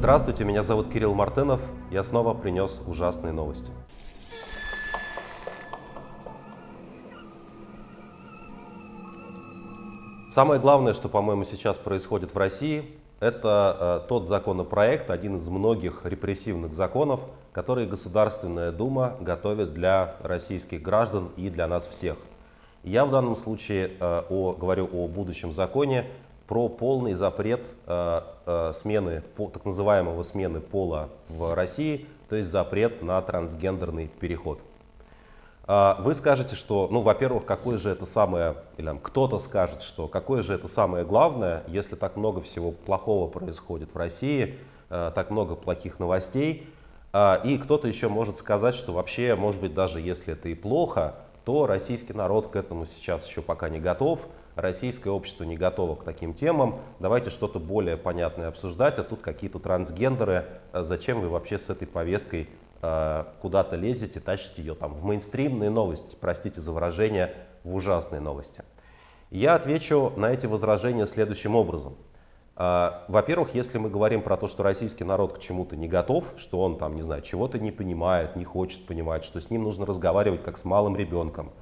Здравствуйте, меня зовут Кирилл Мартынов. Я снова принес ужасные новости. Самое главное, что, по-моему, сейчас происходит в России, это э, тот законопроект, один из многих репрессивных законов, которые Государственная Дума готовит для российских граждан и для нас всех. Я в данном случае э, о, говорю о будущем законе про полный запрет э, смены, по, так называемого смены пола в России, то есть запрет на трансгендерный переход. А, вы скажете, что, ну, во-первых, какое же это самое, или кто-то скажет, что какое же это самое главное, если так много всего плохого происходит в России, э, так много плохих новостей, а, и кто-то еще может сказать, что вообще, может быть, даже если это и плохо, то российский народ к этому сейчас еще пока не готов, российское общество не готово к таким темам, давайте что-то более понятное обсуждать, а тут какие-то трансгендеры, э, зачем вы вообще с этой повесткой Э, куда-то лезете, тащите ее там в мейнстримные новости, простите за выражение, в ужасные новости. Я отвечу на эти возражения следующим образом. Э, во-первых, если мы говорим про то, что российский народ к чему-то не готов, что он там, не знаю, чего-то не понимает, не хочет понимать, что с ним нужно разговаривать как с малым ребенком,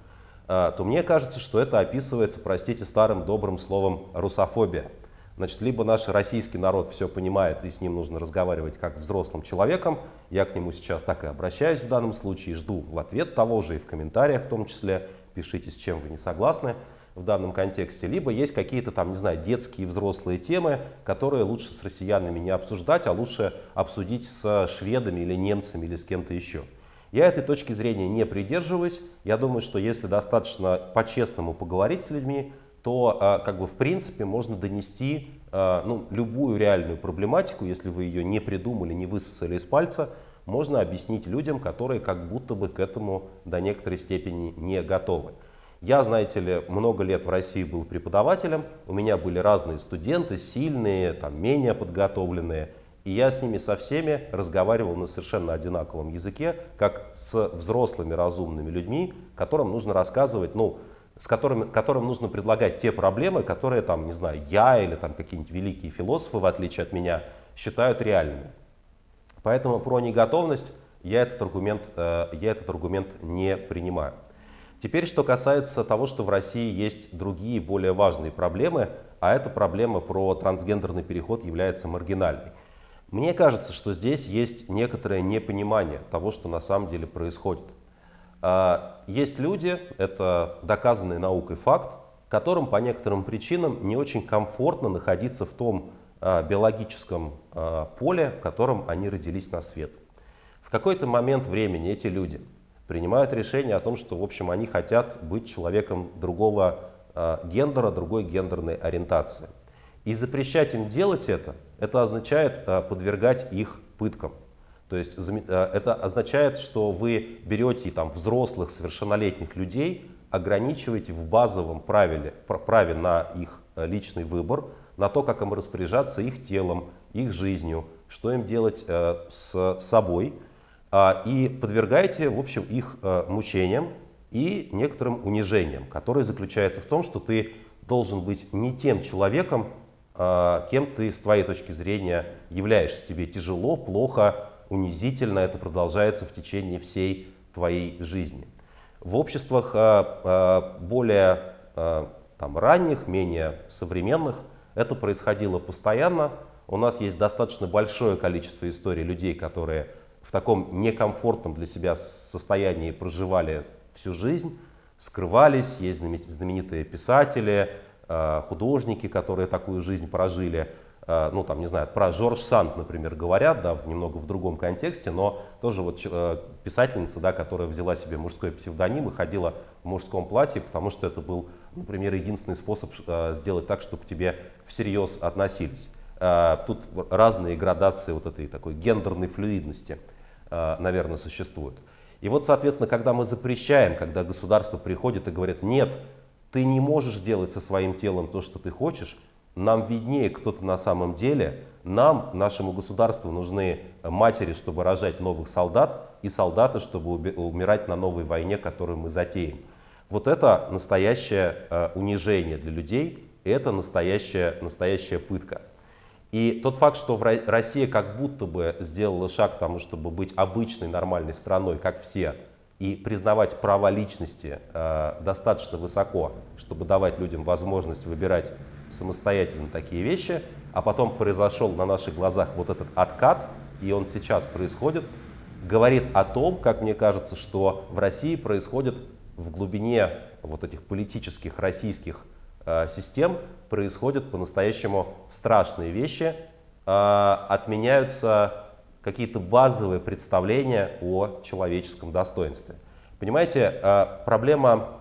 то мне кажется, что это описывается, простите, старым добрым словом русофобия. Значит, либо наш российский народ все понимает, и с ним нужно разговаривать как взрослым человеком. Я к нему сейчас так и обращаюсь в данном случае, жду в ответ того же и в комментариях в том числе. Пишите, с чем вы не согласны в данном контексте. Либо есть какие-то там, не знаю, детские взрослые темы, которые лучше с россиянами не обсуждать, а лучше обсудить с шведами или немцами или с кем-то еще. Я этой точки зрения не придерживаюсь. Я думаю, что если достаточно по-честному поговорить с людьми, то а, как бы в принципе можно донести а, ну, любую реальную проблематику, если вы ее не придумали, не высосали из пальца, можно объяснить людям, которые как будто бы к этому до некоторой степени не готовы. Я, знаете ли, много лет в России был преподавателем, у меня были разные студенты, сильные, там, менее подготовленные, и я с ними со всеми разговаривал на совершенно одинаковом языке, как с взрослыми разумными людьми, которым нужно рассказывать, ну, с которыми, которым нужно предлагать те проблемы, которые, там, не знаю, я или там какие-нибудь великие философы, в отличие от меня, считают реальными. Поэтому про неготовность я этот аргумент, э, я этот аргумент не принимаю. Теперь, что касается того, что в России есть другие более важные проблемы, а эта проблема про трансгендерный переход является маргинальной. Мне кажется, что здесь есть некоторое непонимание того, что на самом деле происходит. А, есть люди, это доказанный наукой факт, которым по некоторым причинам не очень комфортно находиться в том а, биологическом а, поле, в котором они родились на свет. В какой-то момент времени эти люди принимают решение о том, что в общем они хотят быть человеком другого гендера, другой гендерной ориентации. И запрещать им делать это, это означает подвергать их пыткам. То есть э, это означает, что вы берете там, взрослых, совершеннолетних людей, ограничиваете в базовом правиле, праве на их э, личный выбор, на то, как им распоряжаться их телом, их жизнью, что им делать э, с собой, а, и подвергаете, в общем, их мучениям и некоторым унижениям, которое заключается в том, что ты должен быть не тем человеком, кем ты с твоей точки зрения являешься. Тебе тяжело, плохо, унизительно это продолжается в течение всей твоей жизни. В обществах а, а, более а, там, ранних, менее современных это происходило постоянно. У нас есть достаточно большое количество историй людей, которые в таком некомфортном для себя состоянии проживали всю жизнь, скрывались, есть знаменитые писатели, художники, которые такую жизнь прожили. Э, ну там, не знаю, про Жорж Санд, например, говорят, да, в, немного в другом контексте, но тоже вот э, писательница, да, которая взяла себе мужской псевдоним и ходила в мужском платье, потому что это был, например, единственный способ э, сделать так, чтобы к тебе всерьез относились. Тут разные градации вот этой такой гендерной флюидности, наверное, существуют. И вот, соответственно, когда мы запрещаем, когда государство приходит и говорит, нет, ты не можешь делать со своим телом то, что ты хочешь, нам виднее кто-то на самом деле. Нам, нашему государству, нужны матери, чтобы рожать новых солдат, и солдаты, чтобы умирать на новой войне, которую мы затеем. Вот это настоящее э, унижение для людей, это настоящая, настоящая пытка. И тот факт, что Россия как будто бы сделала шаг к тому, чтобы быть обычной нормальной страной, как все, и признавать права личности э, достаточно высоко, чтобы давать людям возможность выбирать самостоятельно такие вещи, а потом произошел на наших глазах вот этот откат, и он сейчас происходит, говорит о том, как мне кажется, что в России происходит в глубине вот этих политических российских э, систем происходят по-настоящему страшные вещи, э, отменяются какие-то базовые представления о человеческом достоинстве. Понимаете, э, проблема,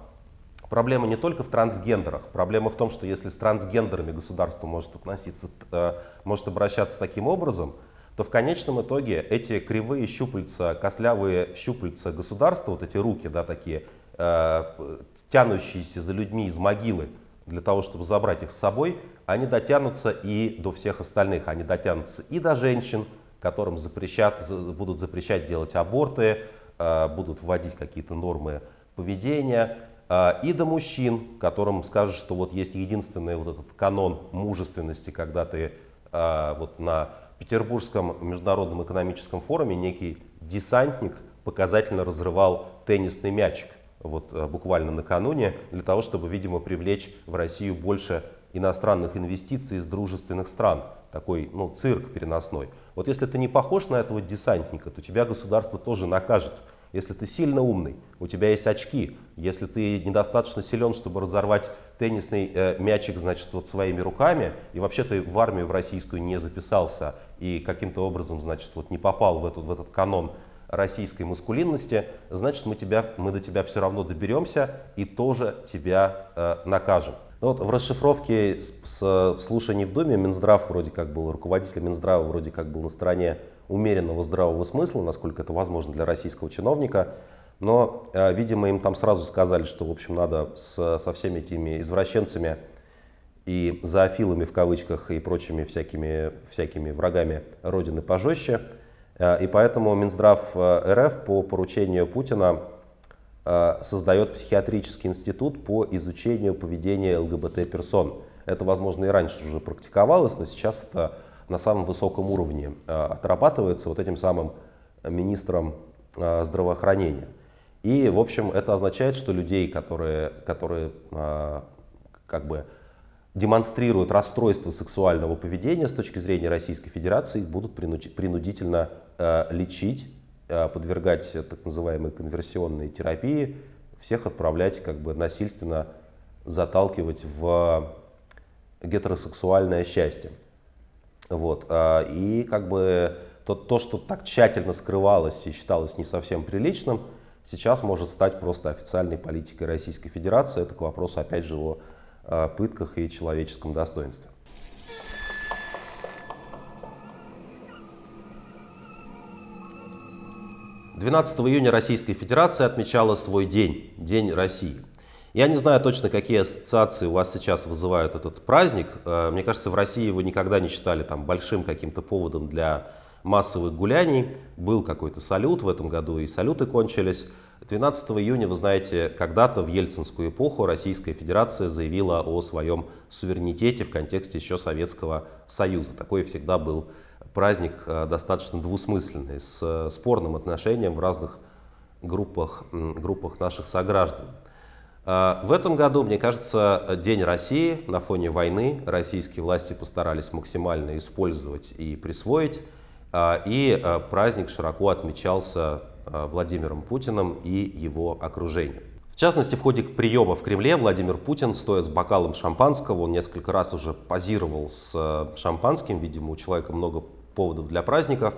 проблема не только в трансгендерах, проблема в том, что если с трансгендерами государство может относиться, э, может обращаться таким образом, то в конечном итоге эти кривые щупальца, костлявые щупальца государства, вот эти руки, да, такие, э, тянущиеся за людьми из могилы для того, чтобы забрать их с собой, они дотянутся и до всех остальных. Они дотянутся и до женщин, которым запрещат, будут запрещать делать аборты, э, будут вводить какие-то нормы поведения, э, и до мужчин, которым скажут, что вот есть единственный вот этот канон мужественности, когда ты э, вот на Петербургском международном экономическом форуме некий десантник показательно разрывал теннисный мячик вот буквально накануне для того, чтобы, видимо, привлечь в Россию больше иностранных инвестиций из дружественных стран. Такой, ну, цирк переносной. Вот если ты не похож на этого десантника, то тебя государство тоже накажет. Если ты сильно умный, у тебя есть очки. Если ты недостаточно силен, чтобы разорвать теннисный э, мячик, значит, вот своими руками, и вообще ты в армию в российскую не записался и каким-то образом, значит, вот не попал в этот, в этот канон российской маскулинности, значит, мы, тебя, мы до тебя все равно доберемся и тоже тебя э, накажем. Ну вот в расшифровке с, с слушаний в Думе Минздрав вроде как был, руководитель Минздрава вроде как был на стороне умеренного здравого смысла, насколько это возможно для российского чиновника. Но, э, видимо, им там сразу сказали, что, в общем, надо с, со всеми этими извращенцами и зоофилами в кавычках и прочими всякими, всякими врагами Родины пожестче. Э, и поэтому Минздрав э, РФ по поручению Путина создает психиатрический институт по изучению поведения ЛГБТ-персон. Это, возможно, и раньше уже практиковалось, но сейчас это на самом высоком уровне э, отрабатывается вот этим самым министром э, здравоохранения. И, в общем, это означает, что людей, которые, которые как бы демонстрируют расстройство сексуального поведения с точки зрения Российской Федерации, их будут принудительно лечить Э, подвергать так называемой конверсионной терапии, всех отправлять как бы насильственно заталкивать в гетеросексуальное счастье. Вот. А, и как бы то, то, что так тщательно скрывалось и считалось не совсем приличным, сейчас может стать просто официальной политикой Российской Федерации. Это к вопросу, опять же, о э, пытках и человеческом достоинстве. 12 июня Российская Федерация отмечала свой день, День России. Я не знаю точно, какие ассоциации у вас сейчас вызывает этот праздник. Э, мне кажется, в России его никогда не считали там большим каким-то поводом для массовых гуляний. Был какой-то салют в этом году, и салюты кончились. 12 июня, вы знаете, когда-то в ельцинскую эпоху Российская Федерация заявила о своем суверенитете в контексте еще Советского Союза. Такой всегда был праздник э, достаточно двусмысленный, с э, спорным отношением в разных группах, группах наших сограждан. Э, в этом году, мне кажется, День России на фоне войны российские власти постарались максимально использовать и присвоить. И праздник широко отмечался Владимиром Путиным и его окружением. В частности, в ходе приема в Кремле Владимир Путин, стоя с бокалом шампанского, он несколько раз уже позировал с шампанским, видимо, у человека много поводов для праздников,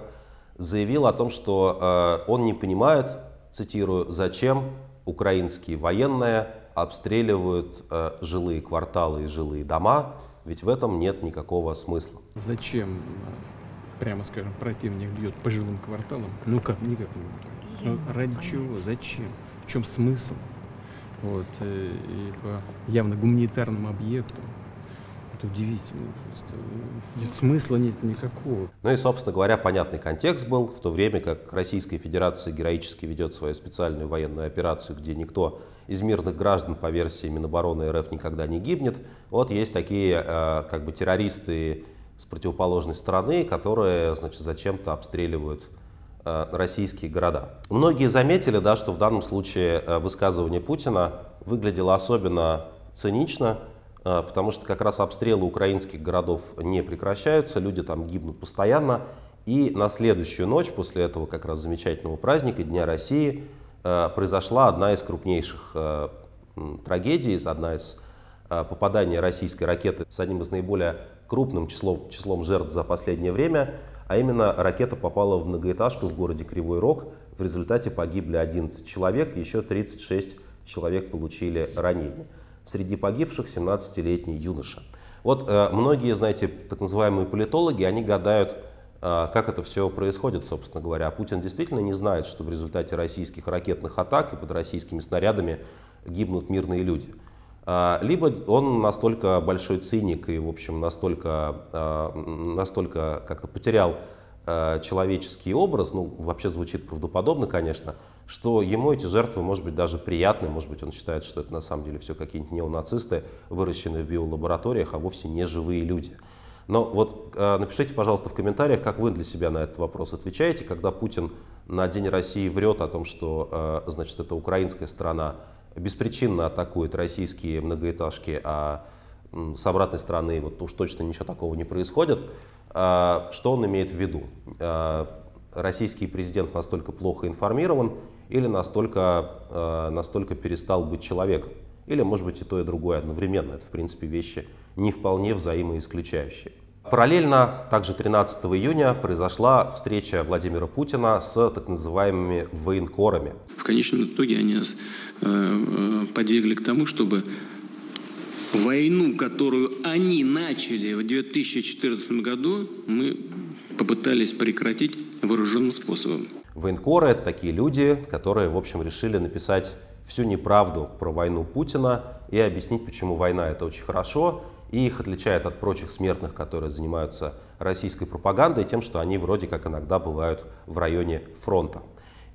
заявил о том, что э, он не понимает, цитирую, зачем украинские военные обстреливают э, жилые кварталы и жилые дома, ведь в этом нет никакого смысла. Зачем, прямо скажем, противник бьет по жилым кварталам? Ну как, никак не ну, Ради чего? Зачем? В чем смысл? Вот, э, и по явно гуманитарным объектам. Это удивительно. Просто смысла нет никакого. Ну и, собственно говоря, понятный контекст был, в то время как Российская Федерация героически ведет свою специальную военную операцию, где никто из мирных граждан по версии Минобороны РФ никогда не гибнет. Вот есть такие э, как бы террористы с противоположной стороны, которые значит, зачем-то обстреливают э, российские города. Многие заметили, да, что в данном случае э, высказывание Путина выглядело особенно цинично, э, потому что как раз обстрелы украинских городов не прекращаются, люди там гибнут постоянно. И на следующую ночь, после этого как раз замечательного праздника, Дня России, э, произошла одна из крупнейших э, трагедий, одна из попаданий российской ракеты с одним из наиболее крупным числом, числом жертв за последнее время, а именно ракета попала в многоэтажку в городе Кривой Рог. В результате погибли 11 человек, еще 36 человек получили ранения. Среди погибших 17-летний юноша. Вот э, многие, знаете, так называемые политологи, они гадают, э, как это все происходит, собственно говоря. А Путин действительно не знает, что в результате российских ракетных атак и под российскими снарядами гибнут мирные люди. А, либо он настолько большой циник и, в общем, настолько, а, настолько как-то потерял а, человеческий образ, ну, вообще звучит правдоподобно, конечно, что ему эти жертвы, может быть, даже приятны, может быть, он считает, что это на самом деле все какие-нибудь неонацисты, выращенные в биолабораториях, а вовсе не живые люди. Но вот напишите, пожалуйста, в комментариях, как вы для себя на этот вопрос отвечаете, когда Путин на День России врет о том, что, значит, это украинская страна беспричинно атакует российские многоэтажки, а с обратной стороны вот уж точно ничего такого не происходит. А, что он имеет в виду? А, российский президент настолько плохо информирован или настолько, а, настолько перестал быть человеком? Или, может быть, и то, и другое одновременно. Это, в принципе, вещи не вполне взаимоисключающие. Параллельно, также 13 июня, произошла встреча Владимира Путина с так называемыми военкорами. В конечном итоге они э, э, подвигли к тому, чтобы войну, которую они начали в 2014 году, мы попытались прекратить вооруженным способом. Военкоры — это такие люди, которые, в общем, решили написать всю неправду про войну Путина и объяснить, почему война — это очень хорошо, и их отличает от прочих смертных, которые занимаются российской пропагандой, тем, что они вроде как иногда бывают в районе фронта.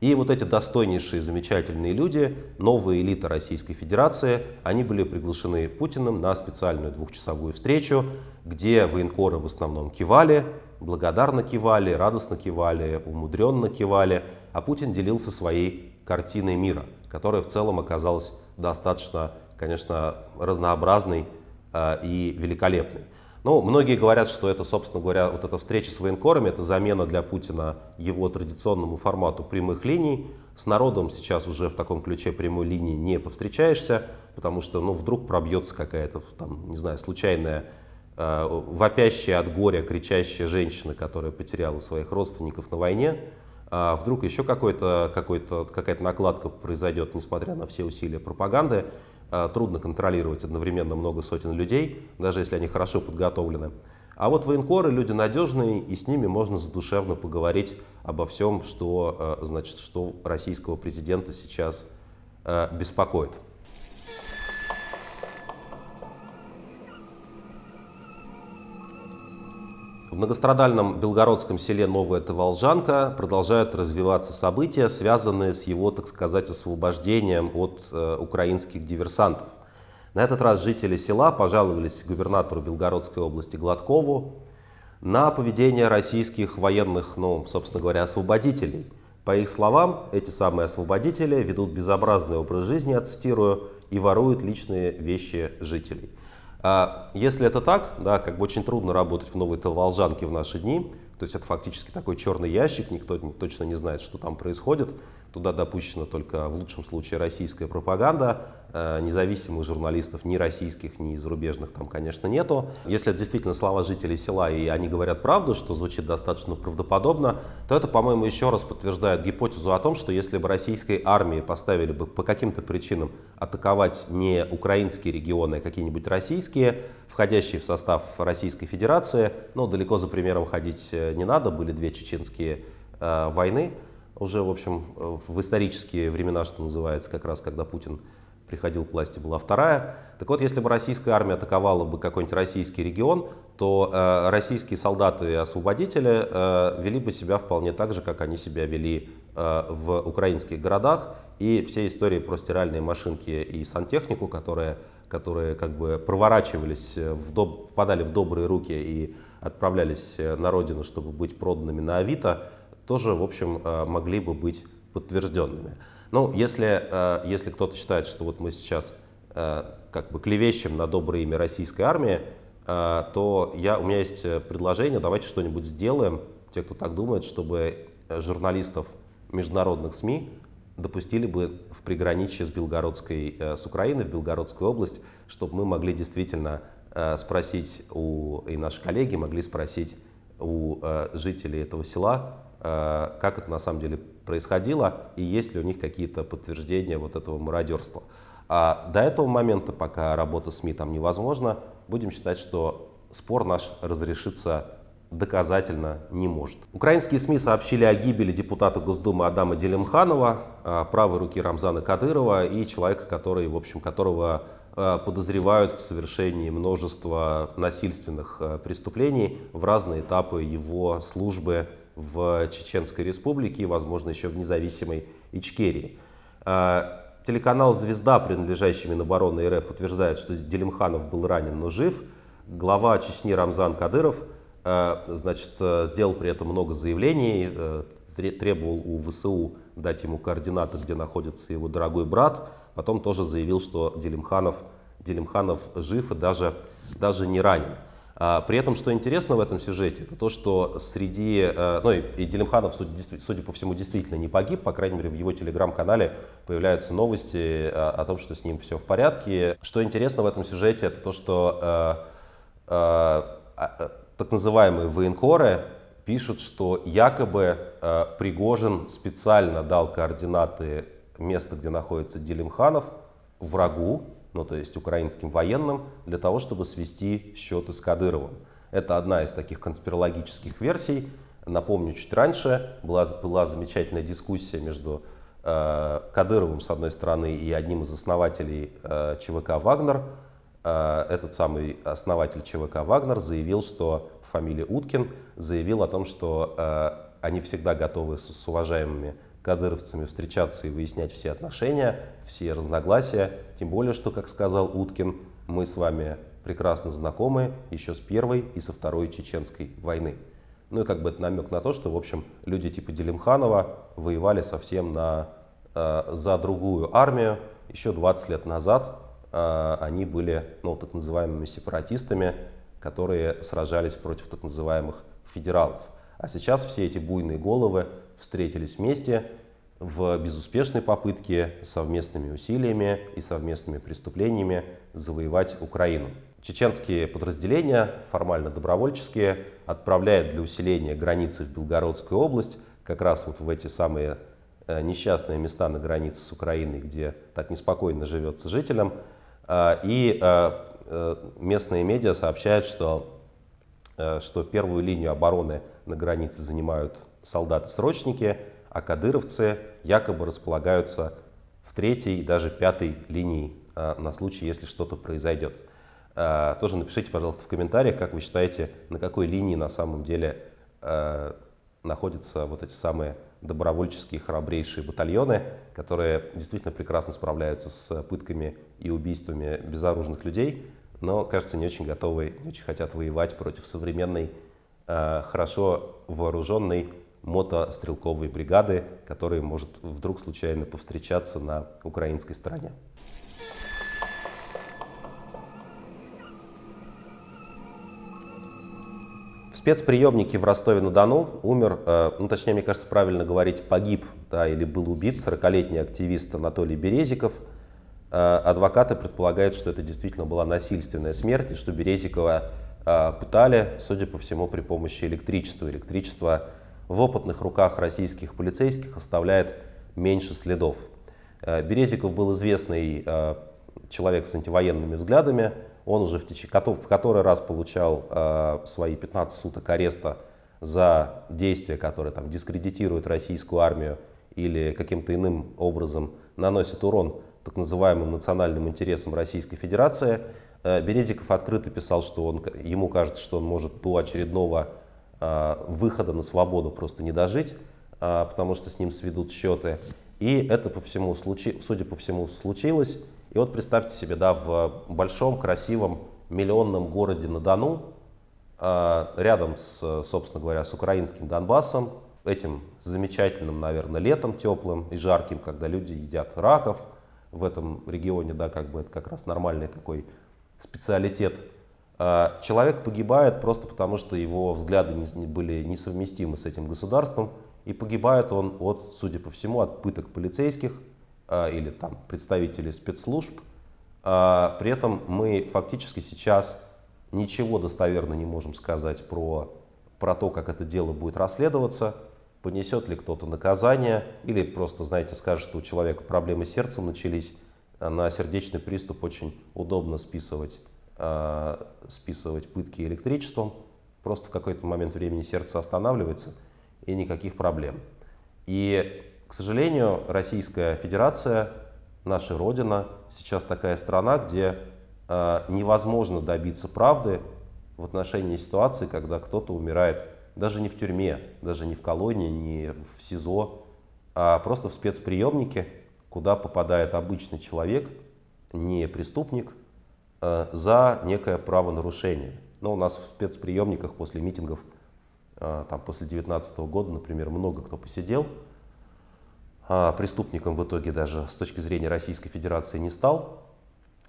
И вот эти достойнейшие, замечательные люди, новая элита Российской Федерации, они были приглашены Путиным на специальную двухчасовую встречу, где военкоры в основном кивали, благодарно кивали, радостно кивали, умудренно кивали, а Путин делился своей картиной мира, которая в целом оказалась достаточно, конечно, разнообразной Э, и великолепный. Ну, многие говорят, что это, собственно говоря, вот эта встреча с военкорами, это замена для Путина его традиционному формату прямых линий. С народом сейчас уже в таком ключе прямой линии не повстречаешься, потому что, ну, вдруг пробьется какая-то, там, не знаю, случайная, вопящая от горя, кричащая женщина, которая потеряла своих родственников на войне, а вдруг еще какой-то, какой-то, какая-то накладка произойдет, несмотря на все усилия пропаганды, Э, трудно контролировать одновременно много сотен людей, даже если они хорошо подготовлены. А вот военкоры люди надежные, и с ними можно задушевно поговорить обо всем, что, э, значит, что российского президента сейчас э, беспокоит. В многострадальном белгородском селе Новая Таволжанка продолжают развиваться события, связанные с его, так сказать, освобождением от э, украинских диверсантов. На этот раз жители села пожаловались губернатору Белгородской области Гладкову на поведение российских военных, ну, собственно говоря, освободителей. По их словам, эти самые освободители ведут безобразный образ жизни, я цитирую, и воруют личные вещи жителей. А если это так, да, как бы очень трудно работать в новой Таволжанке в наши дни, то есть это фактически такой черный ящик, никто точно не знает, что там происходит. Туда допущена только в лучшем случае российская пропаганда, э, независимых журналистов ни российских, ни зарубежных там, конечно, нету. Если это действительно слова жителей села и они говорят правду, что звучит достаточно правдоподобно, то это, по-моему, еще раз подтверждает гипотезу о том, что если бы российской армии поставили бы по каким-то причинам атаковать не украинские регионы, а какие-нибудь российские, входящие в состав Российской Федерации, ну, далеко за примером ходить э, не надо, были две чеченские э, войны, уже, в общем, в исторические времена, что называется, как раз когда Путин приходил к власти, была вторая. Так вот, если бы российская армия атаковала бы какой-нибудь российский регион, то э, российские солдаты и освободители э, вели бы себя вполне так же, как они себя вели э, в украинских городах. И все истории про стиральные машинки и сантехнику, которые которые как бы проворачивались, в доб... попадали в добрые руки и отправлялись на родину, чтобы быть проданными на Авито, тоже, в общем, могли бы быть подтвержденными. Ну, если, если кто-то считает, что вот мы сейчас как бы клевещем на доброе имя российской армии, то я, у меня есть предложение, давайте что-нибудь сделаем, те, кто так думает, чтобы журналистов международных СМИ допустили бы в приграничье с Белгородской, э, с Украиной, в Белгородскую область, чтобы мы могли действительно э, спросить у, и наши коллеги могли спросить у э, жителей этого села, как это на самом деле происходило и есть ли у них какие-то подтверждения вот этого мародерства. А до этого момента, пока работа СМИ там невозможна, будем считать, что спор наш разрешится доказательно не может. Украинские СМИ сообщили о гибели депутата Госдумы Адама Делимханова, а, правой руки Рамзана Кадырова и человека, который, в общем, которого а, подозревают в совершении множества насильственных преступлений в разные этапы его службы в Чеченской Республике возможно, еще в независимой Ичкерии. Телеканал «Звезда», принадлежащий Минобороны РФ, утверждает, что Делимханов был ранен, но жив. Глава Чечни Рамзан Кадыров – Э, значит, э, сделал при этом много заявлений, э, требовал у ВСУ дать ему координаты, где находится его дорогой брат. Потом тоже заявил, что Делимханов, Делимханов жив и даже, даже не ранен. А, при этом, что интересно в этом сюжете, это то, что среди... Ну и Делимханов, судя по всему, действительно не погиб. По крайней мере, в его телеграм-канале появляются новости о том, что с ним все в порядке. Что интересно в этом сюжете, это то, что так называемые военкоры пишут, что якобы э, Пригожин специально дал координаты места, где находится Делимханов, врагу, ну то есть украинским военным, для того, чтобы свести счеты с Кадыровым. Это одна из таких конспирологических версий. Напомню, чуть раньше была, была замечательная дискуссия между э, Кадыровым, с одной стороны, и одним из основателей э, ЧВК «Вагнер», Э, этот самый основатель ЧВК «Вагнер» заявил, что, фамилия Уткин, заявил о том, что э, они всегда готовы с, с уважаемыми кадыровцами встречаться и выяснять все отношения, все разногласия. Тем более, что, как сказал Уткин, мы с вами прекрасно знакомы еще с первой и со второй чеченской войны. Ну и как бы это намек на то, что, в общем, люди типа Делимханова воевали совсем на, э, за другую армию еще 20 лет назад, а, они были ну, так называемыми сепаратистами, которые сражались против так называемых федералов. А сейчас все эти буйные головы встретились вместе в безуспешной попытке совместными усилиями и совместными преступлениями завоевать Украину. Чеченские подразделения, формально добровольческие, отправляют для усиления границы в Белгородскую область, как раз вот в эти самые э, несчастные места на границе с Украиной, где так неспокойно живется жителям, а, и э, местные медиа сообщают, что, э, что первую линию обороны на границе занимают солдаты-срочники, а кадыровцы якобы располагаются в третьей и даже пятой линии а, на случай, если что-то произойдет. Тоже напишите, пожалуйста, в комментариях, как вы считаете, на какой линии на самом деле находятся вот эти самые добровольческие храбрейшие батальоны, которые действительно прекрасно справляются с пытками и убийствами безоружных людей, но, кажется, не очень готовы, не очень хотят воевать против современной, э, хорошо вооруженной мотострелковой бригады, которая может вдруг случайно повстречаться на украинской стороне. спецприемнике в Ростове-на-Дону умер, э, ну точнее, мне кажется, правильно говорить, погиб да, или был убит 40-летний активист Анатолий Березиков. Э, адвокаты предполагают, что это действительно была насильственная смерть, и что Березикова э, пытали, судя по всему, при помощи электричества. Электричество в опытных руках российских полицейских оставляет меньше следов. Березиков был известный человек с антивоенными взглядами, он уже в, теч... в который раз получал э, свои 15 суток ареста за действия, которые там, дискредитируют российскую армию или каким-то иным образом наносят урон так называемым национальным интересам Российской Федерации. Э, Березиков открыто писал, что он, ему кажется, что он может до очередного э, выхода на свободу просто не дожить, э, потому что с ним сведут счеты. И это, по всему, судя по всему, случилось. И вот представьте себе, да, в большом, красивом, миллионном городе на Дону, рядом с, собственно говоря, с украинским Донбассом, этим замечательным, наверное, летом теплым и жарким, когда люди едят раков, в этом регионе, да, как бы это как раз нормальный такой специалитет. А, человек погибает просто потому, что его взгляды не, были несовместимы с этим государством, и погибает он от, судя по всему, от пыток полицейских а, или там представителей спецслужб. А, при этом мы фактически сейчас ничего достоверно не можем сказать про, про то, как это дело будет расследоваться, понесет ли кто-то наказание, или просто, знаете, скажет, что у человека проблемы с сердцем начались, на сердечный приступ очень удобно списывать, э, списывать пытки электричеством, просто в какой-то момент времени сердце останавливается, и никаких проблем. И, к сожалению, Российская Федерация, наша Родина, сейчас такая страна, где э, невозможно добиться правды в отношении ситуации, когда кто-то умирает даже не в тюрьме, даже не в колонии, не в СИЗО, а просто в спецприемнике, куда попадает обычный человек, не преступник, э, за некое правонарушение. Но у нас в спецприемниках после митингов, э, там, после 2019 года, например, много кто посидел, а преступником в итоге даже с точки зрения Российской Федерации не стал.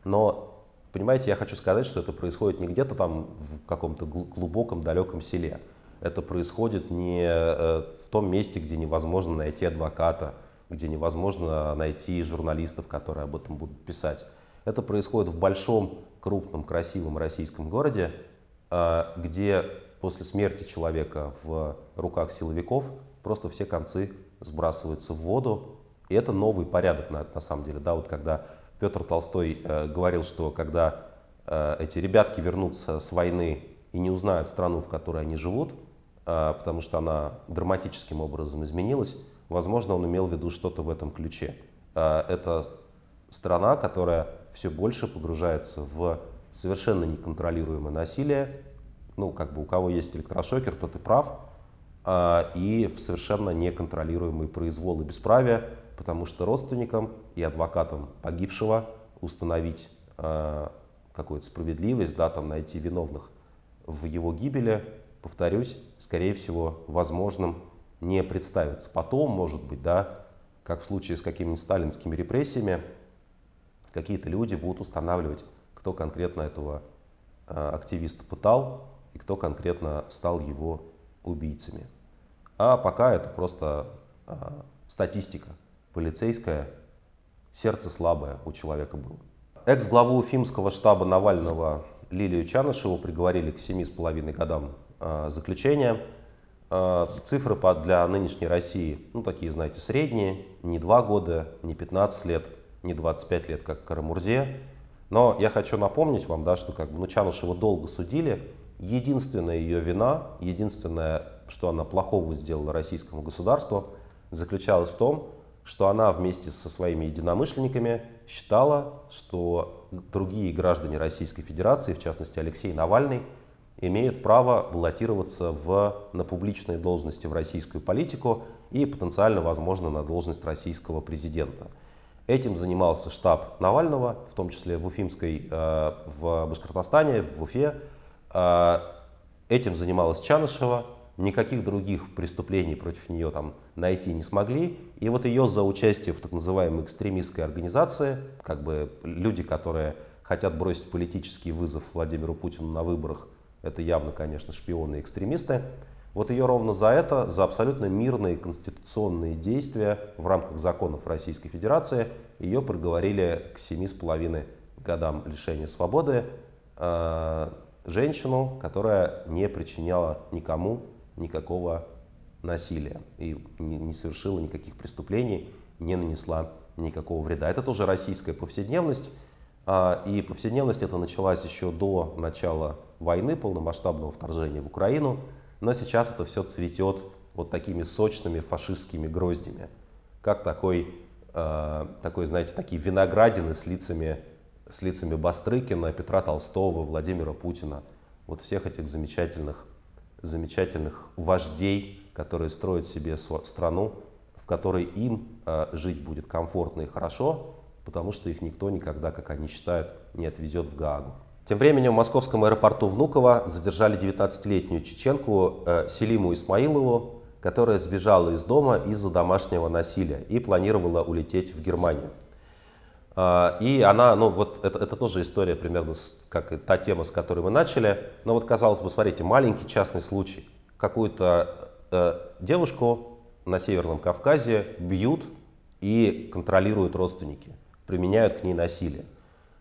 Но, понимаете, я хочу сказать, что это происходит не где-то там в каком-то глубоком, далеком селе это происходит не э, в том месте, где невозможно найти адвоката, где невозможно найти журналистов, которые об этом будут писать. Это происходит в большом, крупном, красивом российском городе, э, где после смерти человека в руках силовиков просто все концы сбрасываются в воду. И это новый порядок на, на самом деле. Да, вот когда Петр Толстой э, говорил, что когда э, эти ребятки вернутся с войны и не узнают страну, в которой они живут, а, потому что она драматическим образом изменилась, возможно, он имел в виду что-то в этом ключе. А, это страна, которая все больше погружается в совершенно неконтролируемое насилие. Ну, как бы у кого есть электрошокер, тот и прав. А, и в совершенно неконтролируемый произвол и бесправие, потому что родственникам и адвокатам погибшего установить какую-то справедливость, да, там найти виновных в его гибели повторюсь, скорее всего, возможным не представится. Потом, может быть, да, как в случае с какими-нибудь сталинскими репрессиями, какие-то люди будут устанавливать, кто конкретно этого э, активиста пытал и кто конкретно стал его убийцами. А пока это просто э, статистика полицейская, сердце слабое у человека было. Экс-главу Уфимского штаба Навального Лилию Чанышеву приговорили к 7,5 годам Э, заключения. Э, цифры для нынешней России, ну такие, знаете, средние, не 2 года, не 15 лет, не 25 лет, как Карамурзе. Но я хочу напомнить вам, да, что как бы Нучанушева долго судили. Единственная ее вина, единственное, что она плохого сделала российскому государству, заключалась в том, что она вместе со своими единомышленниками считала, что другие граждане Российской Федерации, в частности Алексей Навальный, имеют право баллотироваться в, на публичные должности в российскую политику и потенциально, возможно, на должность российского президента. Этим занимался штаб Навального, в том числе в Уфимской, э, в Башкортостане, в Уфе. Э, этим занималась Чанышева. Никаких других преступлений против нее там найти не смогли. И вот ее за участие в так называемой экстремистской организации, как бы люди, которые хотят бросить политический вызов Владимиру Путину на выборах, это явно, конечно, шпионы и экстремисты. Вот ее ровно за это, за абсолютно мирные конституционные действия в рамках законов Российской Федерации, ее приговорили к семи с половиной годам лишения свободы. Э, женщину, которая не причиняла никому никакого насилия и не, совершила никаких преступлений, не нанесла никакого вреда. Это тоже российская повседневность. А, и повседневность это началась еще до начала войны, полномасштабного вторжения в Украину, но сейчас это все цветет вот такими сочными фашистскими гроздями, как такой, э, такой знаете, такие виноградины с лицами, с лицами Бастрыкина, Петра Толстого, Владимира Путина, вот всех этих замечательных, замечательных вождей, которые строят себе страну, в которой им э, жить будет комфортно и хорошо, потому что их никто никогда, как они считают, не отвезет в Гаагу. Тем временем в московском аэропорту Внуково задержали 19-летнюю чеченку э, Селиму Исмаилову, которая сбежала из дома из-за домашнего насилия и планировала улететь в Германию. Э, и она, ну вот это, это тоже история примерно как и та тема, с которой мы начали. Но вот казалось бы, смотрите, маленький частный случай. Какую-то девушку на Северном Кавказе бьют и контролируют родственники, применяют к ней насилие.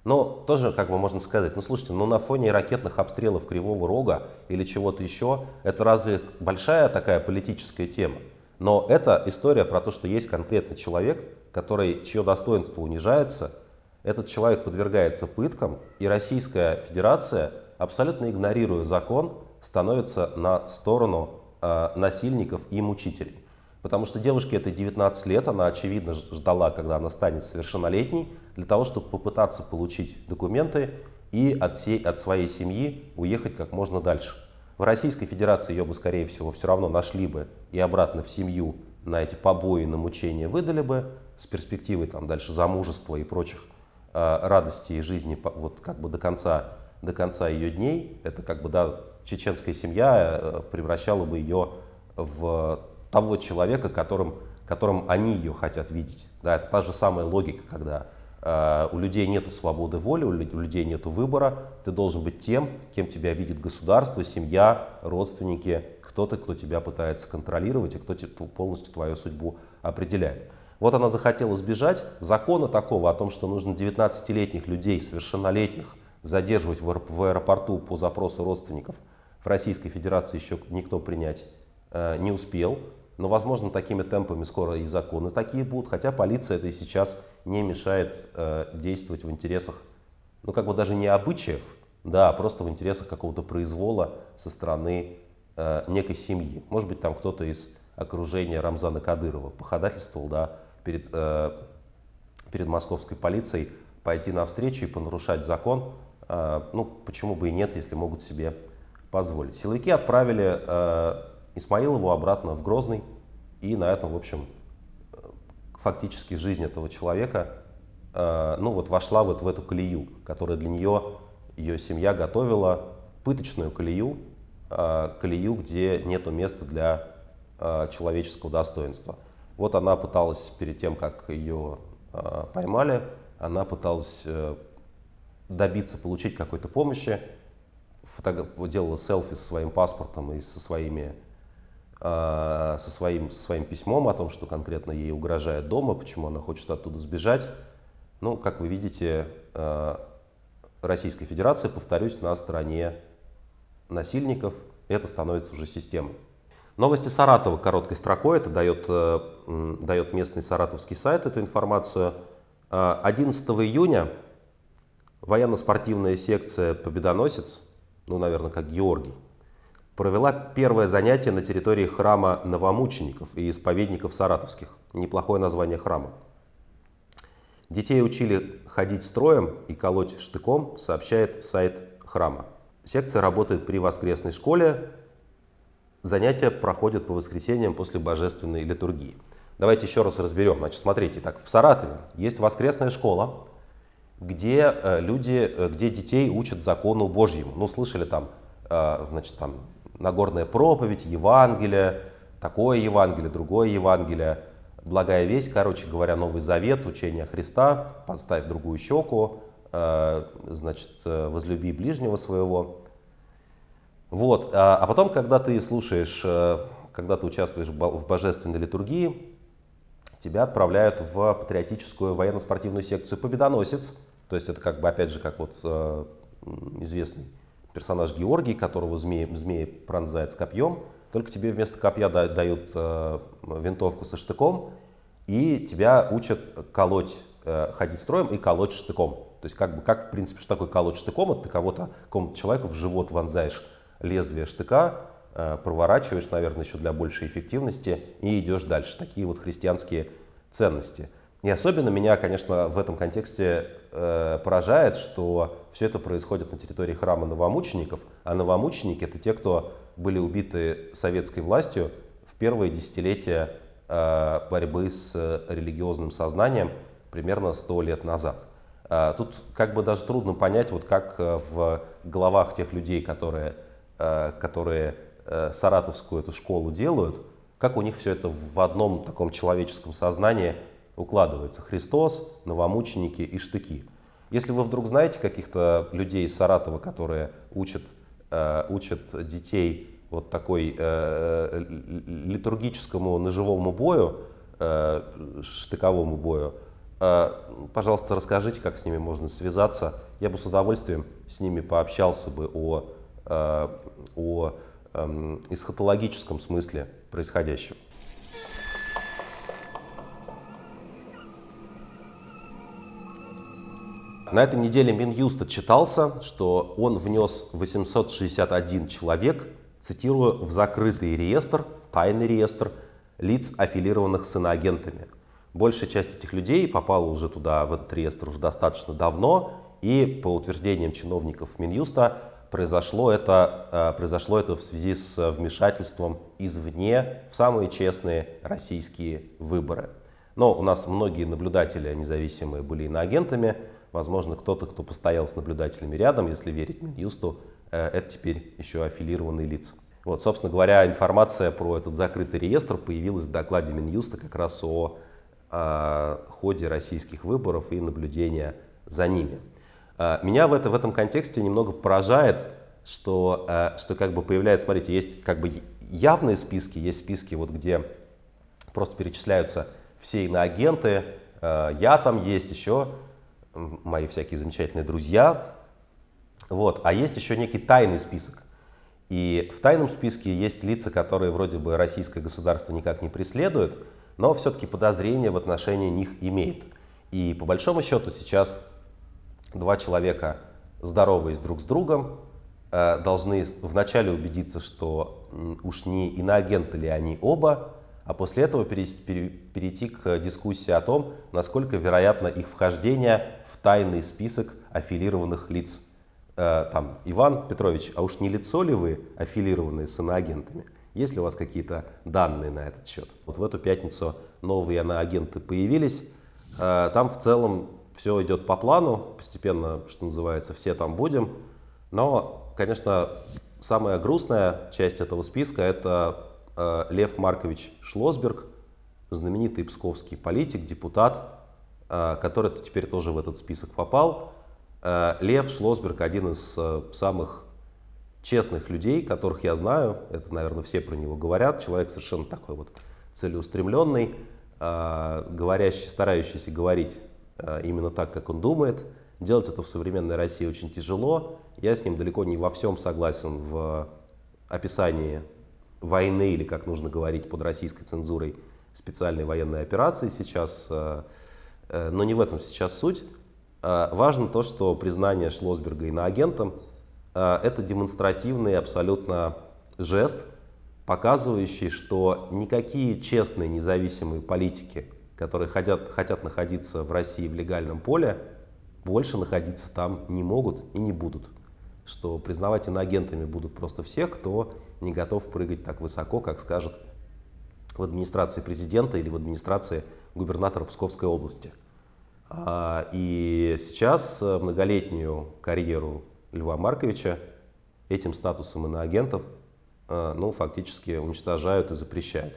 Но тоже, как бы можно сказать, ну слушайте, ну на фоне ракетных обстрелов Кривого Рога или чего-то еще, это разве большая такая политическая тема? Но это история про то, что есть конкретный человек, который, чье достоинство унижается, этот человек подвергается пыткам, и Российская Федерация, абсолютно игнорируя закон, становится на сторону насильников и мучителей. Потому что девушке это 19 лет, она очевидно ждала, когда она станет совершеннолетней, для того, чтобы попытаться получить документы и от, всей, от своей семьи уехать как можно дальше. В Российской Федерации ее бы, скорее всего, все равно нашли бы и обратно в семью на эти побои, на мучения выдали бы с перспективой там, дальше замужества и прочих э, радостей жизни вот, как бы до конца, до конца ее дней. Это как бы да, чеченская семья э, превращала бы ее в того человека, которым, которым они ее хотят видеть. Да, это та же самая логика, когда э, у людей нет свободы воли, у людей нет выбора, ты должен быть тем, кем тебя видит государство, семья, родственники, кто-то, кто тебя пытается контролировать и кто полностью твою судьбу определяет. Вот она захотела сбежать. Закона такого о том, что нужно 19-летних людей, совершеннолетних, задерживать в аэропорту по запросу родственников, в Российской Федерации еще никто принять э, не успел. Но, возможно, такими темпами скоро и законы такие будут, хотя полиция это и сейчас не мешает э, действовать в интересах, ну, как бы даже не обычаев, да, а просто в интересах какого-то произвола со стороны э, некой семьи. Может быть, там кто-то из окружения Рамзана Кадырова походательствовал, да, перед, перед московской полицией пойти навстречу и понарушать закон. Ну, почему бы и нет, если могут себе позволить. Силовики отправили э, Исмаилову обратно в Грозный. И на этом, в общем, фактически жизнь этого человека э, ну, вот вошла вот в эту колею, которая для нее, ее семья готовила, пыточную колею, э, колею, где нет места для э, человеческого достоинства. Вот она пыталась перед тем, как ее поймали, она пыталась добиться, получить какой-то помощи, делала селфи со своим паспортом и со своими Э, со своим, со своим письмом о том, что конкретно ей угрожает дома, почему она хочет оттуда сбежать. Ну, как вы видите, э, Российская Федерация, повторюсь, на стороне насильников. Это становится уже системой. Новости Саратова короткой строкой, это дает, э, дает местный саратовский сайт эту информацию. 11 июня военно-спортивная секция «Победоносец», ну, наверное, как Георгий, провела первое занятие на территории храма новомучеников и исповедников саратовских. Неплохое название храма. Детей учили ходить строем и колоть штыком, сообщает сайт храма. Секция работает при воскресной школе. Занятия проходят по воскресеньям после божественной литургии. Давайте еще раз разберем. Значит, смотрите, так, в Саратове есть воскресная школа, где э, люди, э, где детей учат закону Божьему. Ну, слышали там, э, значит, там Нагорная проповедь, Евангелие, такое Евангелие, другое Евангелие, благая весть, короче говоря, Новый Завет, учение Христа, подставь другую щеку, значит, возлюби ближнего своего. Вот. А, а потом, когда ты слушаешь, когда ты участвуешь в божественной литургии, тебя отправляют в патриотическую военно-спортивную секцию «Победоносец». То есть это как бы, опять же, как вот известный персонаж Георгий, которого змеи, змеи пронзает с копьем, только тебе вместо копья дают э, винтовку со штыком, и тебя учат колоть, э, ходить строем и колоть штыком. То есть как бы, как в принципе, что такое колоть штыком? Это ты кого-то, какому-то человеку в живот вонзаешь лезвие штыка, э, проворачиваешь, наверное, еще для большей эффективности и идешь дальше. Такие вот христианские ценности. И особенно меня, конечно, в этом контексте э, поражает, что все это происходит на территории храма новомучеников, а новомученики это те, кто были убиты советской властью в первые десятилетия э, борьбы с религиозным сознанием, примерно 100 лет назад. Тут как бы даже трудно понять, вот как в головах тех людей, которые, которые саратовскую эту школу делают, как у них все это в одном таком человеческом сознании укладывается. Христос, новомученики и штыки. Если вы вдруг знаете каких-то людей из Саратова, которые учат, э, учат детей вот такой э, литургическому ножевому бою, э, штыковому бою, э, пожалуйста, расскажите, как с ними можно связаться. Я бы с удовольствием с ними пообщался бы о, э, о э, эсхатологическом смысле происходящего. На этой неделе Минюст отчитался, что он внес 861 человек, цитирую, в закрытый реестр, тайный реестр лиц, аффилированных с иноагентами. Большая часть этих людей попала уже туда, в этот реестр, уже достаточно давно, и по утверждениям чиновников Минюста произошло это, э, произошло это в связи с вмешательством извне в самые честные российские выборы. Но у нас многие наблюдатели независимые были иноагентами, Возможно, кто-то, кто постоял с наблюдателями рядом, если верить Минюсту, э, это теперь еще аффилированные лица. Вот, собственно говоря, информация про этот закрытый реестр появилась в докладе Минюста как раз о, о ходе российских выборов и наблюдения за ними. Э, меня в, это, в этом контексте немного поражает, что, э, что как бы появляется, смотрите, есть как бы явные списки, есть списки, вот где просто перечисляются все иноагенты, я там есть еще мои всякие замечательные друзья. Вот. А есть еще некий тайный список. И в тайном списке есть лица, которые вроде бы российское государство никак не преследует, но все-таки подозрения в отношении них имеет. И по большому счету сейчас два человека, здоровые друг с другом, э, должны вначале убедиться, что уж не иноагенты ли они оба, а после этого перейти к дискуссии о том, насколько вероятно их вхождение в тайный список аффилированных лиц. Э, там, Иван Петрович, а уж не лицо ли вы аффилированные с иноагентами? Есть ли у вас какие-то данные на этот счет? Вот в эту пятницу новые иноагенты появились. Э, там в целом все идет по плану, постепенно, что называется, все там будем. Но, конечно, самая грустная часть этого списка – это Э, Лев Маркович Шлосберг, знаменитый псковский политик, депутат, э, который теперь тоже в этот список попал. Э, Лев Шлосберг один из самых честных людей, которых я знаю. Это, наверное, все про него говорят. Человек совершенно такой вот целеустремленный, говорящий, старающийся говорить именно так, как он думает. Делать это в современной России очень тяжело. Я с ним далеко не во всем согласен в описании войны, или как нужно говорить под российской цензурой, специальной военной операции сейчас. Э, э, но не в этом сейчас суть. Э, важно то, что признание Шлосберга иноагентом – это демонстративный абсолютно жест, показывающий, что никакие честные независимые политики, которые хотят, хотят находиться в России в легальном поле, больше находиться там не могут и не будут. Что признавать иноагентами будут просто всех, кто не готов прыгать так высоко, как скажет в администрации президента или в администрации губернатора Псковской области. А, и сейчас э, многолетнюю карьеру Льва Марковича этим статусом иноагентов э, ну, фактически уничтожают и запрещают.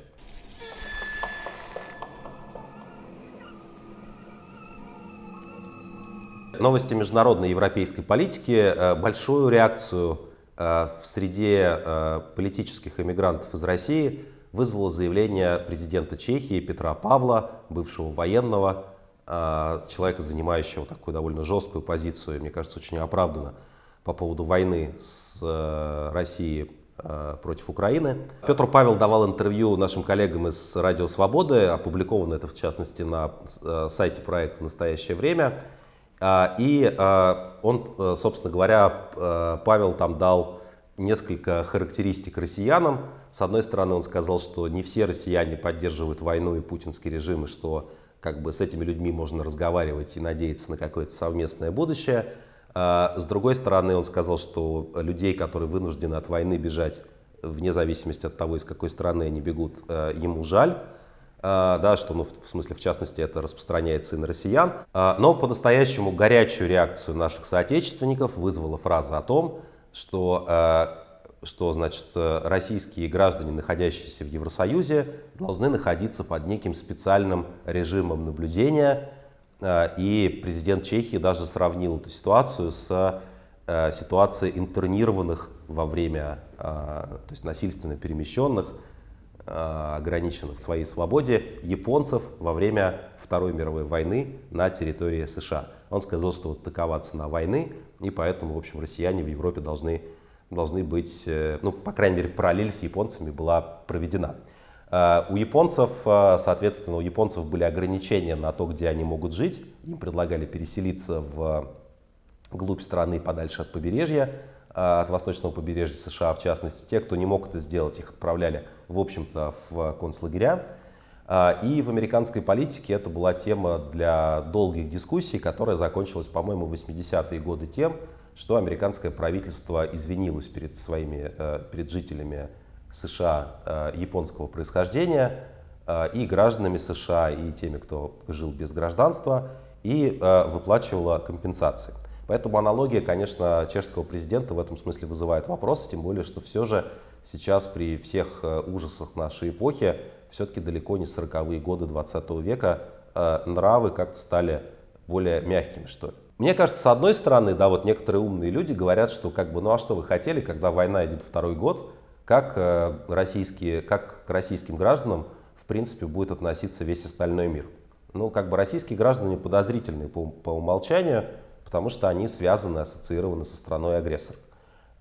Новости международной европейской политики. Э, большую реакцию Э, в среде э, политических эмигрантов из России вызвало заявление президента Чехии Петра Павла, бывшего военного, человека, занимающего такую довольно жесткую позицию, мне кажется, очень оправданно, по поводу войны с Россией против Украины. Петр Павел давал интервью нашим коллегам из Радио Свободы, опубликовано это в частности на сайте проекта «В настоящее время». А, и а, он, э, собственно говоря, э, Павел там дал несколько характеристик россиянам. С одной стороны, он сказал, что не все россияне поддерживают войну и путинский режим, и что как бы с этими людьми можно разговаривать и надеяться на какое-то совместное будущее. А, с другой стороны, он сказал, что людей, которые вынуждены от войны бежать, вне зависимости от того, из какой страны они бегут, э, ему жаль. А, да, что, ну, в смысле, в частности, это распространяется и на россиян. А, но по-настоящему горячую реакцию наших соотечественников вызвала фраза о том, что, а, что значит, российские граждане, находящиеся в Евросоюзе, должны находиться под неким специальным режимом наблюдения. И президент Чехии даже сравнил эту ситуацию с ситуацией интернированных во время, то есть насильственно перемещенных Э, ограниченных в своей свободе японцев во время Второй мировой войны на территории США. Он сказал, что вот такова цена войны, и поэтому, в общем, россияне в Европе должны, должны быть, э, ну, по крайней мере, параллель с японцами была проведена. Э, у японцев, соответственно, у японцев были ограничения на то, где они могут жить. Им предлагали переселиться в глубь страны подальше от побережья. От восточного побережья США, в частности. Те, кто не мог это сделать, их отправляли, в общем-то, в концлагеря. А, и в американской политике это была тема для долгих дискуссий, которая закончилась, по-моему, в 80-е годы тем, что американское правительство извинилось перед своими, э, перед жителями США э, японского происхождения э, и гражданами США, и теми, кто жил без гражданства, и выплачивало компенсации. Поэтому аналогия, конечно, чешского президента в этом смысле вызывает вопросы, тем более, что все же сейчас при всех э, ужасах нашей эпохи, все-таки далеко не 40-е годы 20 века, э, нравы как-то стали более мягкими, что ли. Мне кажется, с одной стороны, да, вот некоторые умные люди говорят, что как бы, ну а что вы хотели, когда война идет второй год, как, э, российские, как к российским гражданам, в принципе, будет относиться весь остальной мир. Ну, как бы российские граждане подозрительные по, по умолчанию, потому что они связаны, ассоциированы со страной-агрессор, э,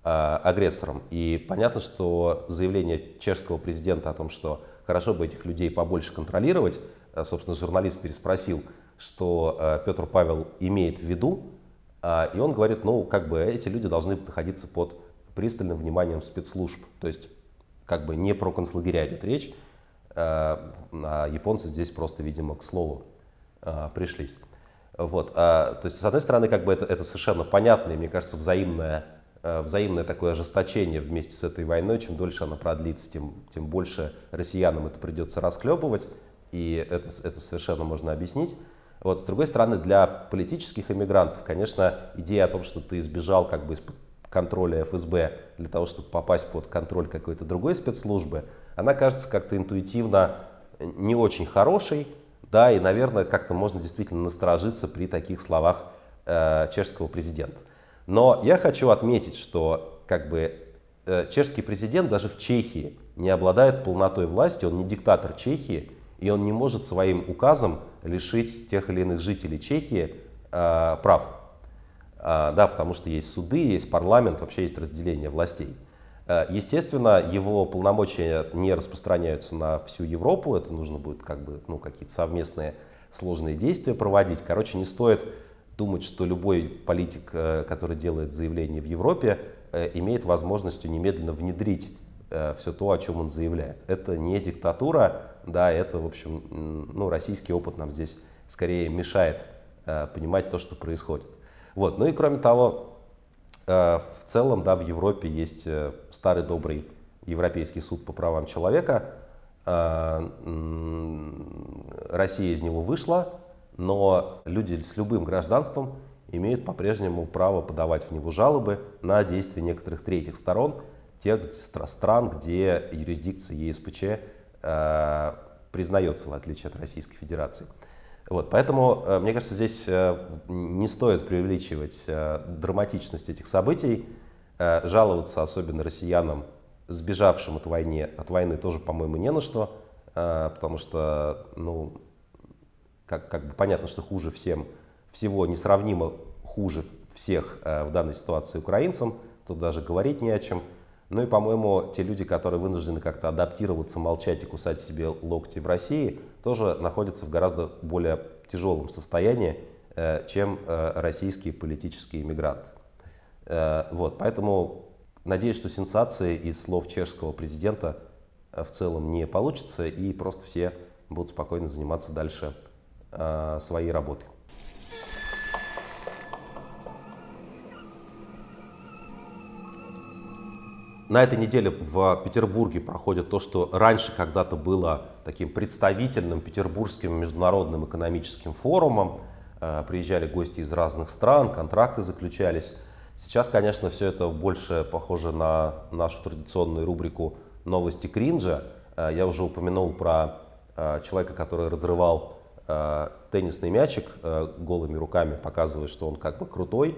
агрессором. И понятно, что заявление чешского президента о том, что хорошо бы этих людей побольше контролировать, э, собственно, журналист переспросил, что э, Петр Павел имеет в виду, э, и он говорит, ну, как бы эти люди должны находиться под пристальным вниманием спецслужб. То есть, как бы не про концлагеря идет речь, э, а японцы здесь просто, видимо, к слову э, пришлись. Вот. То есть, с одной стороны, как бы это, это совершенно понятное, мне кажется, взаимное, э, взаимное такое ожесточение вместе с этой войной. Чем дольше она продлится, тем, тем больше россиянам это придется расклепывать, и это, это совершенно можно объяснить. Вот. С другой стороны, для политических иммигрантов, конечно, идея о том, что ты избежал как бы из-под контроля ФСБ для того, чтобы попасть под контроль какой-то другой спецслужбы, она кажется как-то интуитивно не очень хорошей, да, и, наверное, как-то можно действительно насторожиться при таких словах э, чешского президента. Но я хочу отметить, что как бы э, чешский президент даже в Чехии не обладает полнотой власти, он не диктатор Чехии, и он не может своим указом лишить тех или иных жителей Чехии э, прав. Э, да, потому что есть суды, есть парламент, вообще есть разделение властей. Э, естественно, его полномочия не распространяются на всю Европу, это нужно будет как бы, ну, какие-то совместные сложные действия проводить. Короче, не стоит думать, что любой политик, э, который делает заявление в Европе, э, имеет возможность немедленно внедрить все то, о чем он заявляет. Это не диктатура, да, это, в общем, ну, российский опыт нам здесь скорее мешает понимать то, что происходит. Вот. Ну и кроме того, Э, в целом, да, в Европе есть э, старый добрый Европейский суд по правам человека. Э, Россия из него вышла, но люди с любым гражданством имеют по-прежнему право подавать в него жалобы на действия некоторых третьих сторон, тех стран, где юрисдикция ЕСПЧ признается, в отличие от Российской Федерации. Вот, поэтому, э, мне кажется, здесь э, не стоит преувеличивать э, драматичность этих событий. Жаловаться особенно россиянам, сбежавшим от войны, от войны тоже, по-моему, не на что, потому что, ну, как, как бы понятно, что хуже всем, всего несравнимо хуже всех в данной ситуации украинцам, тут даже говорить не о чем. Ну и, по-моему, те люди, которые вынуждены как-то адаптироваться, молчать и кусать себе локти в России, тоже находятся в гораздо более тяжелом состоянии, э, чем э, российские политические иммигранты. Э, вот, поэтому надеюсь, что сенсации из слов чешского президента в целом не получится, и просто все будут спокойно заниматься дальше своей работой. На этой неделе в Петербурге проходит то, что раньше когда-то было таким представительным Петербургским международным экономическим форумом. Э, приезжали гости из разных стран, контракты заключались. Сейчас, конечно, все это больше похоже на нашу традиционную рубрику «Новости кринжа». Э, я уже упомянул про э, человека, который разрывал теннисный мячик голыми руками, показывая, что он как бы крутой.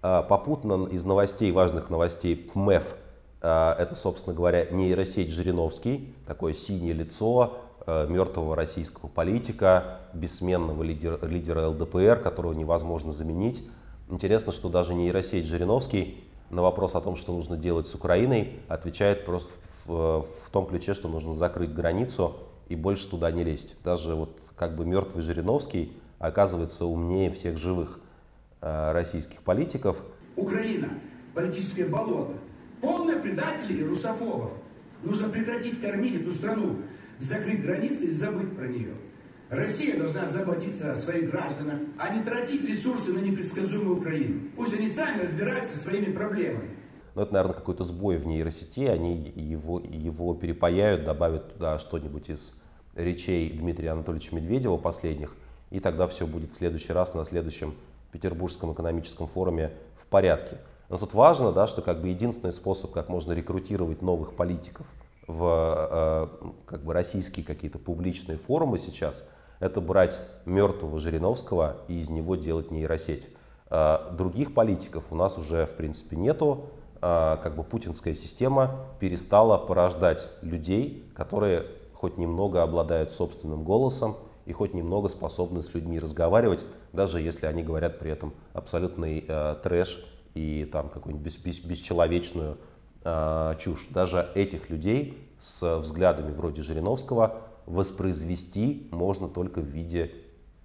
Попутно из новостей, важных новостей, ПМЭФ, это, собственно говоря, нейросеть Жириновский, такое синее лицо, мертвого российского политика, бессменного лидера, лидера ЛДПР, которого невозможно заменить. Интересно, что даже нейросеть Жириновский на вопрос о том, что нужно делать с Украиной, отвечает просто в, в том ключе, что нужно закрыть границу и больше туда не лезть. Даже вот как бы мертвый Жириновский оказывается умнее всех живых э, российских политиков. Украина – политическое болото, полное предателей и русофобов. Нужно прекратить кормить эту страну, закрыть границы и забыть про нее. Россия должна заботиться о своих гражданах, а не тратить ресурсы на непредсказуемую Украину. Пусть они сами разбираются со своими проблемами. Ну, это, наверное, какой-то сбой в нейросети. Они его, его перепаяют, добавят туда что-нибудь из речей Дмитрия Анатольевича Медведева последних. И тогда все будет в следующий раз на следующем Петербургском экономическом форуме в порядке. Но тут важно, да, что как бы единственный способ, как можно рекрутировать новых политиков в э, как бы российские какие-то публичные форумы сейчас – это брать мертвого Жириновского и из него делать нейросеть. А, других политиков у нас уже, в принципе, нету. А, как бы путинская система перестала порождать людей, которые хоть немного обладают собственным голосом и хоть немного способны с людьми разговаривать, даже если они говорят при этом абсолютный э, трэш и там какую-нибудь бес, бес, бесчеловечную э, чушь. Даже этих людей с взглядами вроде Жириновского воспроизвести можно только в виде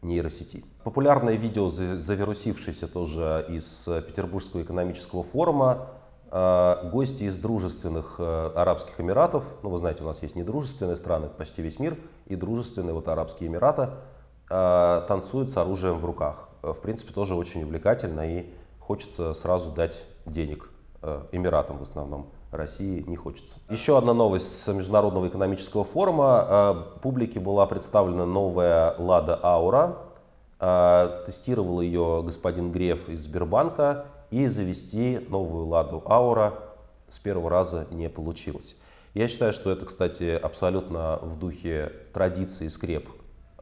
нейросети. Популярное видео, завирусившееся тоже из Петербургского экономического форума, гости из дружественных э, Арабских Эмиратов, ну вы знаете, у нас есть недружественные страны, почти весь мир, и дружественные вот Арабские Эмираты, а, танцуют с оружием в руках. В принципе, тоже очень увлекательно и хочется сразу дать денег э, Эмиратам в основном. России не хочется. Еще одна новость с Международного экономического форума. Э, публике была представлена новая «Лада Аура». Э, тестировал ее господин Греф из Сбербанка. И завести новую «Ладу Аура» с первого раза не получилось. Я считаю, что это, кстати, абсолютно в духе традиции скреп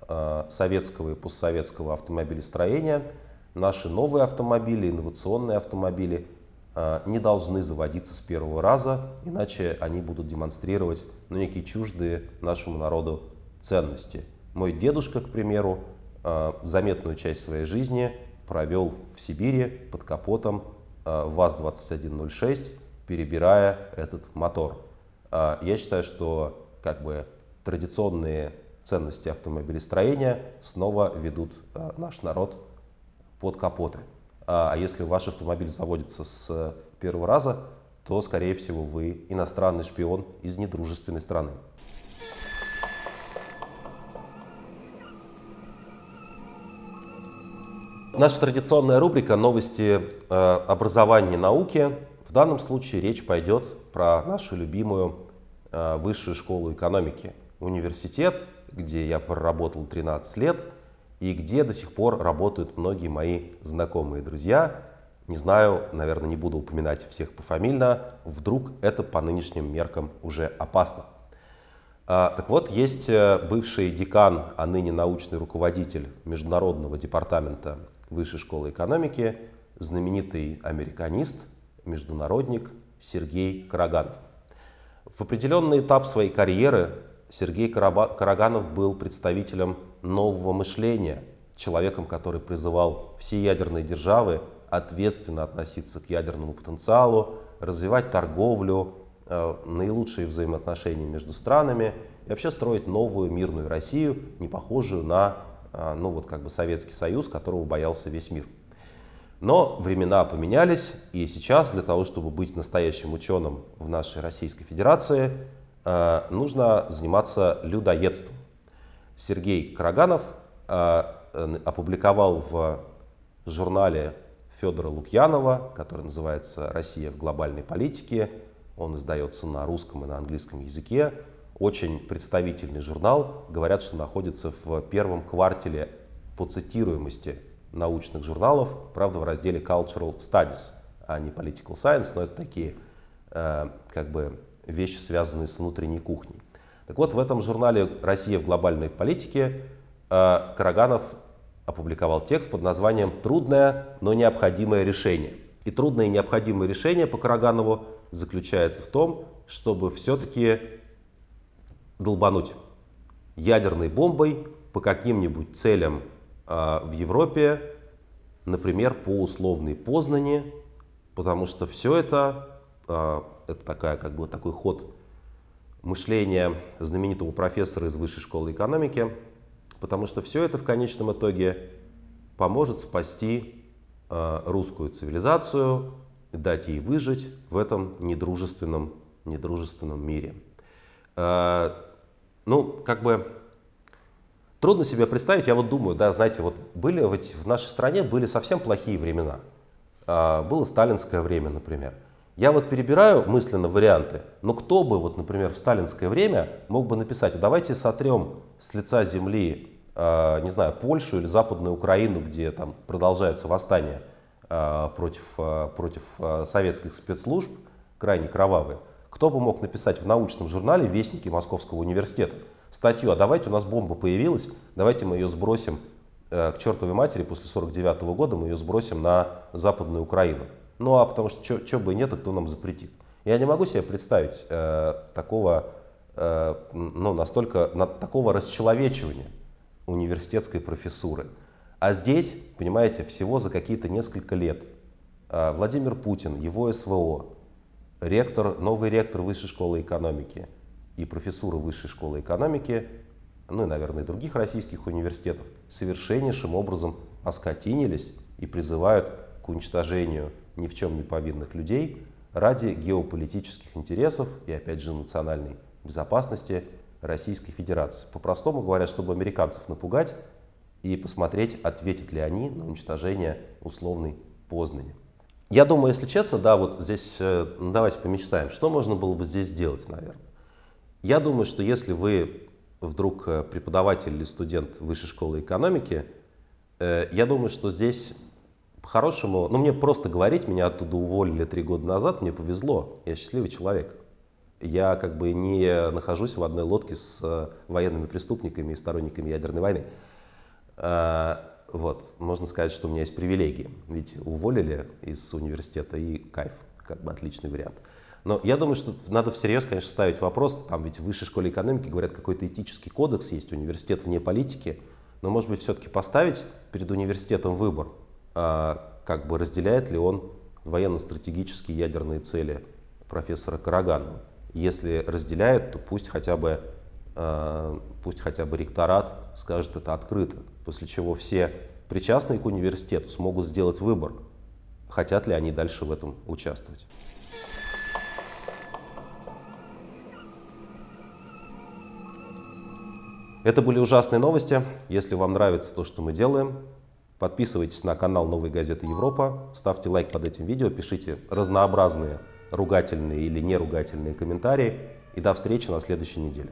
э, советского и постсоветского автомобилестроения. Наши новые автомобили, инновационные автомобили – а, не должны заводиться с первого раза, иначе они будут демонстрировать ну, некие чуждые нашему народу ценности. Мой дедушка, к примеру, а, заметную часть своей жизни провел в Сибири под капотом а, ВАЗ-2106, перебирая этот мотор. Я считаю, что как бы традиционные ценности автомобилестроения снова ведут наш народ под капоты. А если ваш автомобиль заводится с первого раза, то, скорее всего, вы иностранный шпион из недружественной страны. Наша традиционная рубрика «Новости э, образования и науки». В данном случае речь пойдет про нашу любимую э, высшую школу экономики. Университет, где я проработал 13 лет – и где до сих пор работают многие мои знакомые друзья. Не знаю, наверное, не буду упоминать всех пофамильно, вдруг это по нынешним меркам уже опасно. А, так вот, есть э, бывший декан, а ныне научный руководитель Международного департамента Высшей школы экономики, знаменитый американист, международник Сергей Караганов. В определенный этап своей карьеры Сергей Караганов был представителем нового мышления, человеком, который призывал все ядерные державы ответственно относиться к ядерному потенциалу, развивать торговлю, э, наилучшие взаимоотношения между странами и вообще строить новую мирную Россию, не похожую на ну, вот как бы Советский Союз, которого боялся весь мир. Но времена поменялись, и сейчас для того, чтобы быть настоящим ученым в нашей Российской Федерации, Э, нужно заниматься людоедством. Сергей Караганов э, опубликовал в журнале Федора Лукьянова, который называется «Россия в глобальной политике». Он издается на русском и на английском языке. Очень представительный журнал. Говорят, что находится в первом квартале по цитируемости научных журналов, правда, в разделе Cultural Studies, а не Political Science, но это такие э, как бы вещи, связанные с внутренней кухней. Так вот, в этом журнале «Россия в глобальной политике» э, Караганов опубликовал текст под названием «Трудное, но необходимое решение». И трудное и необходимое решение по Караганову заключается в том, чтобы все-таки долбануть ядерной бомбой по каким-нибудь целям э, в Европе, например, по условной Познани, потому что все это, э, это такая, как бы, такой ход мышления знаменитого профессора из Высшей школы экономики, потому что все это в конечном итоге поможет спасти э, русскую цивилизацию, дать ей выжить в этом недружественном, недружественном мире. Э, ну, как бы трудно себе представить, я вот думаю, да, знаете, вот были ведь в нашей стране были совсем плохие времена. Э, было сталинское время, например. Я вот перебираю мысленно варианты, но кто бы, вот, например, в сталинское время мог бы написать, давайте сотрем с лица земли, э, не знаю, Польшу или Западную Украину, где там продолжаются восстания э, против, э, против советских спецслужб, крайне кровавые. Кто бы мог написать в научном журнале «Вестники Московского университета» статью, а давайте у нас бомба появилась, давайте мы ее сбросим э, к чертовой матери после 49 года, мы ее сбросим на Западную Украину. Ну а потому что что бы и нет, а кто нам запретит? Я не могу себе представить э, такого, э, ну настолько, на, такого расчеловечивания университетской профессуры. А здесь, понимаете, всего за какие-то несколько лет э, Владимир Путин, его СВО, ректор, новый ректор Высшей школы экономики и профессура Высшей школы экономики, ну и, наверное, и других российских университетов, совершеннейшим образом оскотинились и призывают к уничтожению ни в чем не повинных людей ради геополитических интересов и, опять же, национальной безопасности Российской Федерации. По-простому говоря, чтобы американцев напугать и посмотреть, ответят ли они на уничтожение условной Познани. Я думаю, если честно, да, вот здесь э, давайте помечтаем, что можно было бы здесь сделать, наверное. Я думаю, что если вы вдруг э, преподаватель или студент Высшей школы экономики, э, я думаю, что здесь по-хорошему, ну мне просто говорить, меня оттуда уволили три года назад, мне повезло, я счастливый человек. Я как бы не нахожусь в одной лодке с военными преступниками и сторонниками ядерной войны. Вот, можно сказать, что у меня есть привилегии. Ведь уволили из университета и кайф, как бы отличный вариант. Но я думаю, что надо всерьез, конечно, ставить вопрос, там ведь в высшей школе экономики говорят, какой-то этический кодекс есть, университет вне политики, но может быть все-таки поставить перед университетом выбор, а, как бы разделяет ли он военно-стратегические ядерные цели профессора Караганова. Если разделяет, то пусть хотя бы, а, пусть хотя бы ректорат скажет это открыто, после чего все причастные к университету смогут сделать выбор, хотят ли они дальше в этом участвовать. Это были ужасные новости. Если вам нравится то, что мы делаем, Подписывайтесь на канал Новой газеты Европа, ставьте лайк под этим видео, пишите разнообразные ругательные или неругательные комментарии. И до встречи на следующей неделе.